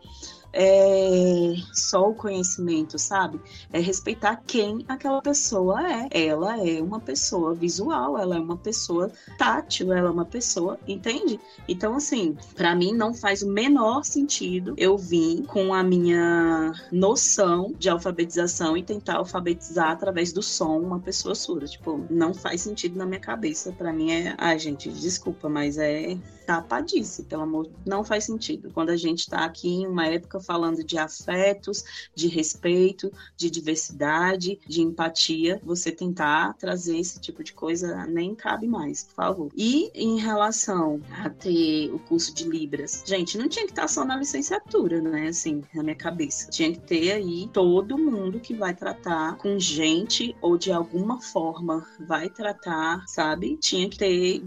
Speaker 5: é só o conhecimento, sabe? É respeitar quem aquela pessoa é. Ela é uma pessoa visual, ela é uma pessoa tátil, ela é uma pessoa, entende? Então, assim, para mim não faz o menor sentido eu vir com a minha noção de alfabetização e tentar alfabetizar através do som uma pessoa surda. Tipo, não faz sentido na minha cabeça. Para mim é. Ai, gente, desculpa, mas é tapadice, pelo amor, não faz sentido. Quando a gente está aqui em uma época falando de afetos, de respeito, de diversidade, de empatia, você tentar trazer esse tipo de coisa nem cabe mais, por favor. E em relação a ter o curso de Libras, gente, não tinha que estar só na licenciatura, né? Assim, na minha cabeça. Tinha que ter aí todo mundo que vai tratar com gente ou de alguma forma vai tratar, sabe? Tinha que ter,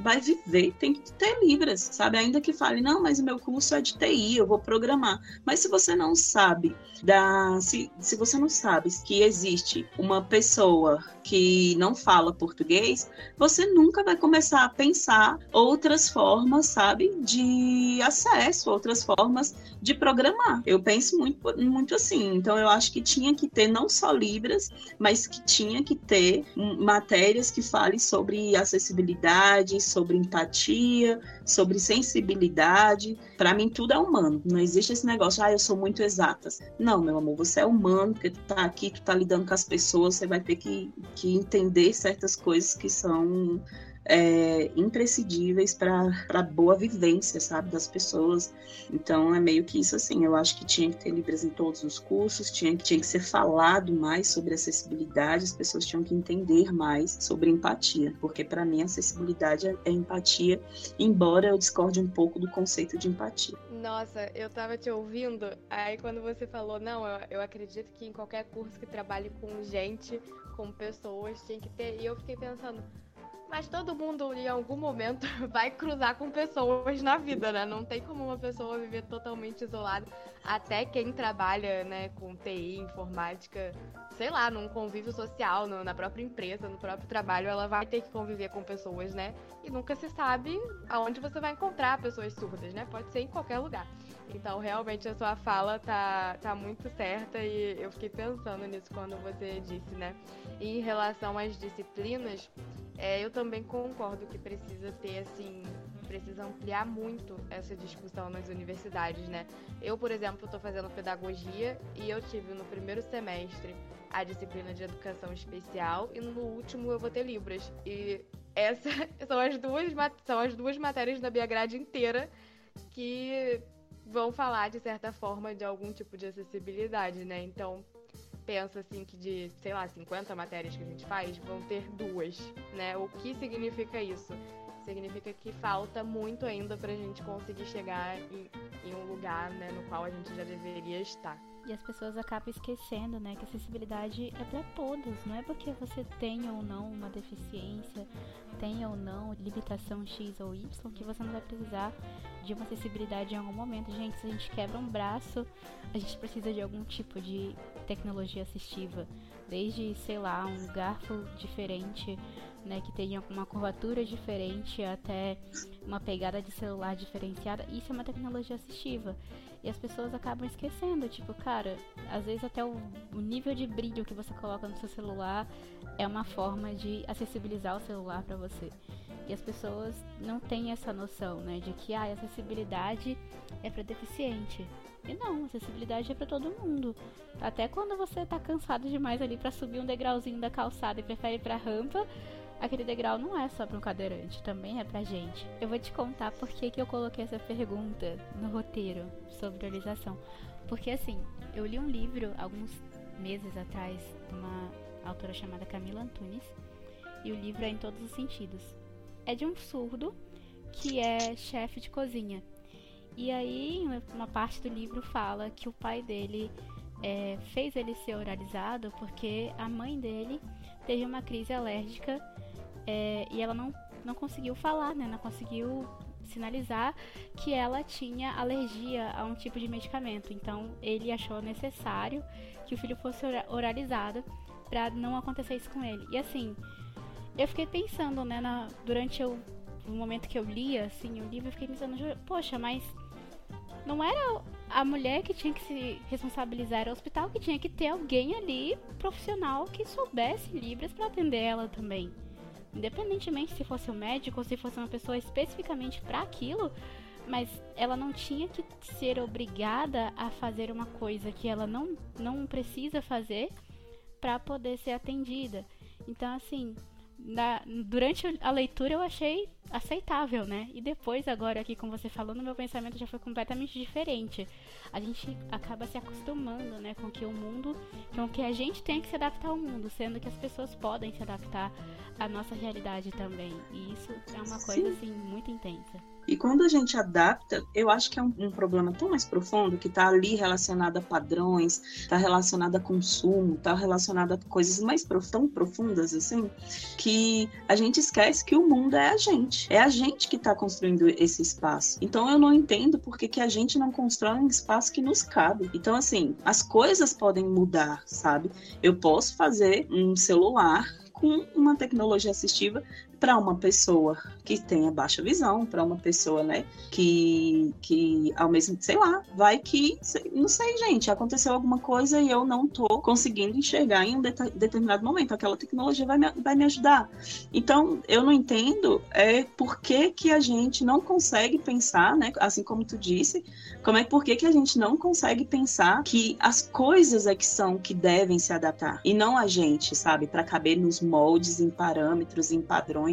Speaker 5: vai viver, tem que ter Libras, sabe? Ainda que fale, não, mas o meu curso é de TI, eu vou programar. Mas se você não sabe da. Se, se você não sabe que existe uma pessoa que não fala português, você nunca vai começar a pensar outras formas, sabe? De acesso, outras formas de programar. Eu penso muito, muito assim. Então eu acho que tinha que ter não só Libras, mas que tinha que ter matérias que falem sobre acessibilidade, sobre empatia, sobre sensibilidade. Para mim, tudo é humano. Não existe esse negócio, ah, eu sou muito exatas. Não, meu amor, você é humano, porque tu tá aqui, tu tá lidando com as pessoas, você vai ter que, que entender certas coisas que são é, imprescindíveis para boa vivência, sabe, das pessoas. Então é meio que isso assim. Eu acho que tinha que ter Libras em todos os cursos, tinha, tinha que ser falado mais sobre acessibilidade, as pessoas tinham que entender mais sobre empatia, porque para mim acessibilidade é, é empatia, embora eu discorde um pouco do conceito de empatia.
Speaker 1: Nossa, eu tava te ouvindo, aí quando você falou, não, eu, eu acredito que em qualquer curso que trabalhe com gente, com pessoas, tinha que ter. E eu fiquei pensando, mas todo mundo, em algum momento, vai cruzar com pessoas na vida, né? Não tem como uma pessoa viver totalmente isolada. Até quem trabalha, né, com TI, informática, sei lá, num convívio social, no, na própria empresa, no próprio trabalho, ela vai ter que conviver com pessoas, né? E nunca se sabe aonde você vai encontrar pessoas surdas, né? Pode ser em qualquer lugar. Então, realmente, a sua fala tá, tá muito certa e eu fiquei pensando nisso quando você disse, né? E em relação às disciplinas, é, eu também concordo que precisa ter, assim, precisa ampliar muito essa discussão nas universidades, né? Eu, por exemplo, estou fazendo pedagogia e eu tive no primeiro semestre a disciplina de educação especial e no último eu vou ter Libras. E essas são as duas, são as duas matérias da minha grade inteira que vão falar, de certa forma, de algum tipo de acessibilidade, né? Então, pensa assim que de, sei lá, 50 matérias que a gente faz, vão ter duas, né? O que significa isso? Significa que falta muito ainda pra gente conseguir chegar em, em um lugar, né, no qual a gente já deveria estar.
Speaker 2: E as pessoas acabam esquecendo, né, que acessibilidade é para todos, não é porque você tem ou não uma deficiência, tem ou não limitação X ou Y, que você não vai precisar de uma acessibilidade em algum momento. Gente, se a gente quebra um braço, a gente precisa de algum tipo de tecnologia assistiva. Desde, sei lá, um garfo diferente, né, que tenha uma curvatura diferente, até uma pegada de celular diferenciada. Isso é uma tecnologia assistiva. E as pessoas acabam esquecendo, tipo, cara, às vezes até o, o nível de brilho que você coloca no seu celular é uma forma de acessibilizar o celular para você. E as pessoas não têm essa noção, né, de que ah, a acessibilidade é para deficiente. E não, acessibilidade é para todo mundo. Até quando você tá cansado demais ali para subir um degrauzinho da calçada e prefere ir pra rampa, aquele degrau não é só para um cadeirante, também é pra gente. Eu vou te contar por que, que eu coloquei essa pergunta no roteiro sobre realização. Porque assim, eu li um livro alguns meses atrás de uma autora chamada Camila Antunes, e o livro é em todos os sentidos é de um surdo que é chefe de cozinha. E aí, uma parte do livro fala que o pai dele é, fez ele ser oralizado porque a mãe dele teve uma crise alérgica é, e ela não, não conseguiu falar, né? Não conseguiu sinalizar que ela tinha alergia a um tipo de medicamento. Então, ele achou necessário que o filho fosse oralizado para não acontecer isso com ele. E assim, eu fiquei pensando, né, na, durante o, o, momento que eu lia, assim, o livro, eu fiquei pensando, poxa, mas não era a mulher que tinha que se responsabilizar, era o hospital que tinha que ter alguém ali, profissional, que soubesse Libras para atender ela também. Independentemente se fosse um médico ou se fosse uma pessoa especificamente para aquilo, mas ela não tinha que ser obrigada a fazer uma coisa que ela não, não precisa fazer para poder ser atendida. Então, assim, na, durante a leitura eu achei aceitável, né? E depois, agora aqui com você falando, meu pensamento já foi completamente diferente. A gente acaba se acostumando, né, com que o mundo, com que a gente tem que se adaptar ao mundo, sendo que as pessoas podem se adaptar à nossa realidade também. E isso é uma coisa, Sim. assim, muito intensa.
Speaker 5: E quando a gente adapta, eu acho que é um, um problema tão mais profundo que está ali relacionado a padrões, está relacionado a consumo, está relacionado a coisas mais prof tão profundas assim, que a gente esquece que o mundo é a gente. É a gente que está construindo esse espaço. Então eu não entendo por que, que a gente não constrói um espaço que nos cabe. Então, assim, as coisas podem mudar, sabe? Eu posso fazer um celular com uma tecnologia assistiva para uma pessoa que tenha baixa visão, para uma pessoa, né, que, que ao mesmo, sei lá, vai que, não sei, gente, aconteceu alguma coisa e eu não tô conseguindo enxergar em um de determinado momento, aquela tecnologia vai me, vai me ajudar. Então, eu não entendo é por que que a gente não consegue pensar, né, assim como tu disse, como é por que que a gente não consegue pensar que as coisas é que são que devem se adaptar e não a gente, sabe, para caber nos moldes, em parâmetros, em padrões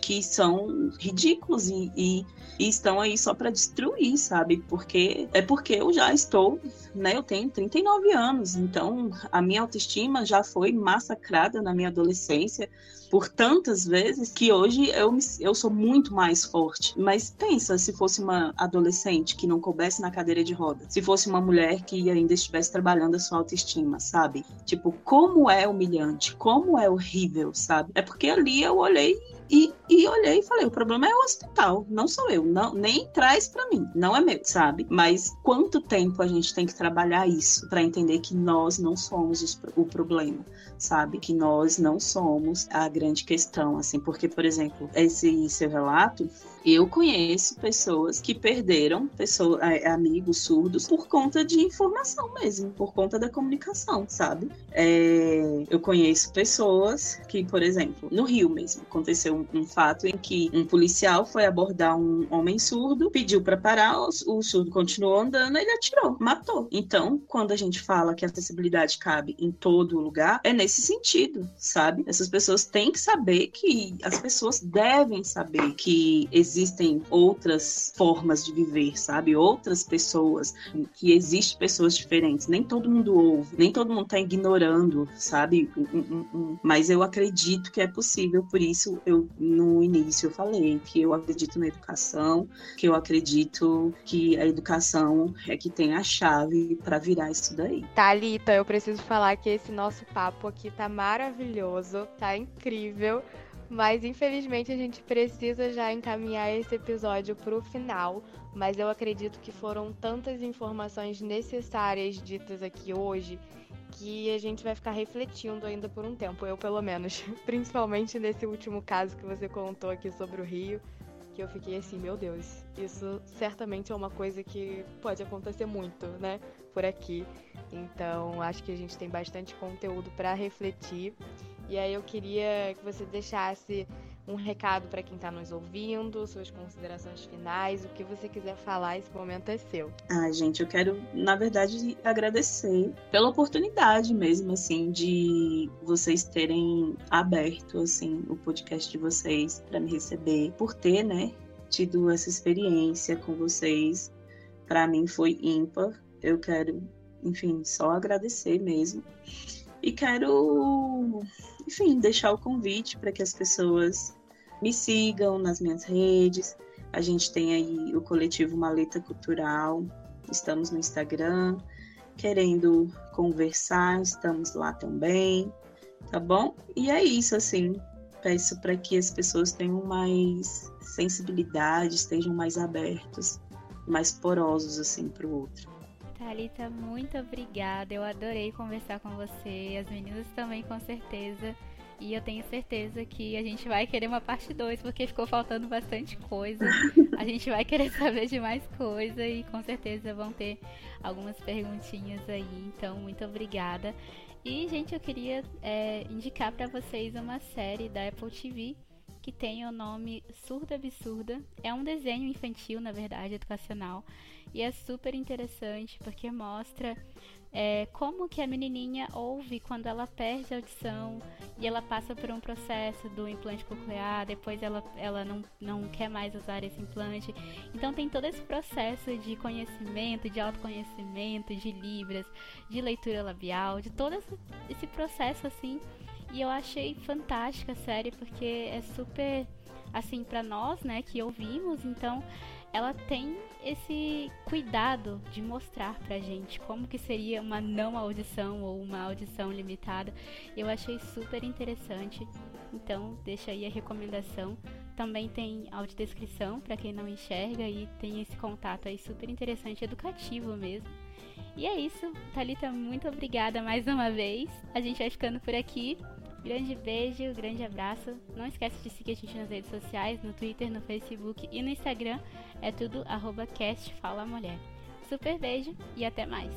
Speaker 5: que são ridículos e, e, e estão aí só para destruir, sabe? Porque é porque eu já estou, né? Eu tenho 39 anos, então a minha autoestima já foi massacrada na minha adolescência por tantas vezes que hoje eu, me, eu sou muito mais forte. Mas pensa se fosse uma adolescente que não coubesse na cadeira de roda, se fosse uma mulher que ainda estivesse trabalhando a sua autoestima, sabe? Tipo, como é humilhante, como é horrível, sabe? É porque ali eu olhei e, e olhei e falei: o problema é o hospital, não sou eu, não, nem traz para mim, não é meu, sabe? Mas quanto tempo a gente tem que trabalhar isso para entender que nós não somos os, o problema, sabe? Que nós não somos a grande questão, assim, porque, por exemplo, esse seu relato eu conheço pessoas que perderam pessoas, amigos surdos por conta de informação mesmo, por conta da comunicação, sabe? É, eu conheço pessoas que, por exemplo, no Rio mesmo, aconteceu um, um fato em que um policial foi abordar um homem surdo, pediu para parar, o, o surdo continuou andando, ele atirou, matou. Então, quando a gente fala que a acessibilidade cabe em todo lugar, é nesse sentido, sabe? Essas pessoas têm que saber que as pessoas devem saber que existem outras formas de viver, sabe? Outras pessoas, que existem pessoas diferentes. Nem todo mundo ouve, nem todo mundo está ignorando, sabe? Mas eu acredito que é possível, por isso eu no início eu falei que eu acredito na educação, que eu acredito que a educação é que tem a chave para virar isso daí.
Speaker 1: Thalita, eu preciso falar que esse nosso papo aqui tá maravilhoso, tá incrível. Mas infelizmente a gente precisa já encaminhar esse episódio para o final. Mas eu acredito que foram tantas informações necessárias ditas aqui hoje que a gente vai ficar refletindo ainda por um tempo, eu pelo menos. Principalmente nesse último caso que você contou aqui sobre o Rio, que eu fiquei assim, meu Deus, isso certamente é uma coisa que pode acontecer muito, né, por aqui. Então, acho que a gente tem bastante conteúdo para refletir. E aí eu queria que você deixasse um recado para quem está nos ouvindo, suas considerações finais, o que você quiser falar, esse momento é seu.
Speaker 5: Ah, gente, eu quero, na verdade, agradecer pela oportunidade mesmo, assim, de vocês terem aberto, assim, o podcast de vocês para me receber, por ter, né, tido essa experiência com vocês. Para mim foi ímpar. Eu quero, enfim, só agradecer mesmo. E quero, enfim, deixar o convite para que as pessoas me sigam nas minhas redes. A gente tem aí o coletivo Maleta Cultural, estamos no Instagram, querendo conversar, estamos lá também, tá bom? E é isso, assim, peço para que as pessoas tenham mais sensibilidade, estejam mais abertos, mais porosos, assim, para o outro.
Speaker 2: Thalita, muito obrigada. Eu adorei conversar com você. As meninas também, com certeza. E eu tenho certeza que a gente vai querer uma parte 2, porque ficou faltando bastante coisa. A gente vai querer saber de mais coisa e com certeza vão ter algumas perguntinhas aí. Então, muito obrigada. E, gente, eu queria é, indicar para vocês uma série da Apple TV que tem o nome Surda Absurda. É um desenho infantil, na verdade, educacional. E é super interessante porque mostra é, como que a menininha ouve quando ela perde a audição e ela passa por um processo do implante coclear, depois ela, ela não, não quer mais usar esse implante. Então tem todo esse processo de conhecimento, de autoconhecimento, de libras, de leitura labial, de todo esse, esse processo assim. E eu achei fantástica a série porque é super assim para nós, né, que ouvimos, então ela tem esse cuidado de mostrar pra gente como que seria uma não audição ou uma audição limitada. Eu achei super interessante. Então, deixa aí a recomendação. Também tem audiodescrição para quem não enxerga e tem esse contato aí super interessante, educativo mesmo. E é isso, Talita, muito obrigada mais uma vez. A gente vai ficando por aqui. Grande beijo, grande abraço. Não esquece de seguir a gente nas redes sociais, no Twitter, no Facebook e no Instagram. É tudo arroba cast Fala Mulher. Super beijo e até mais.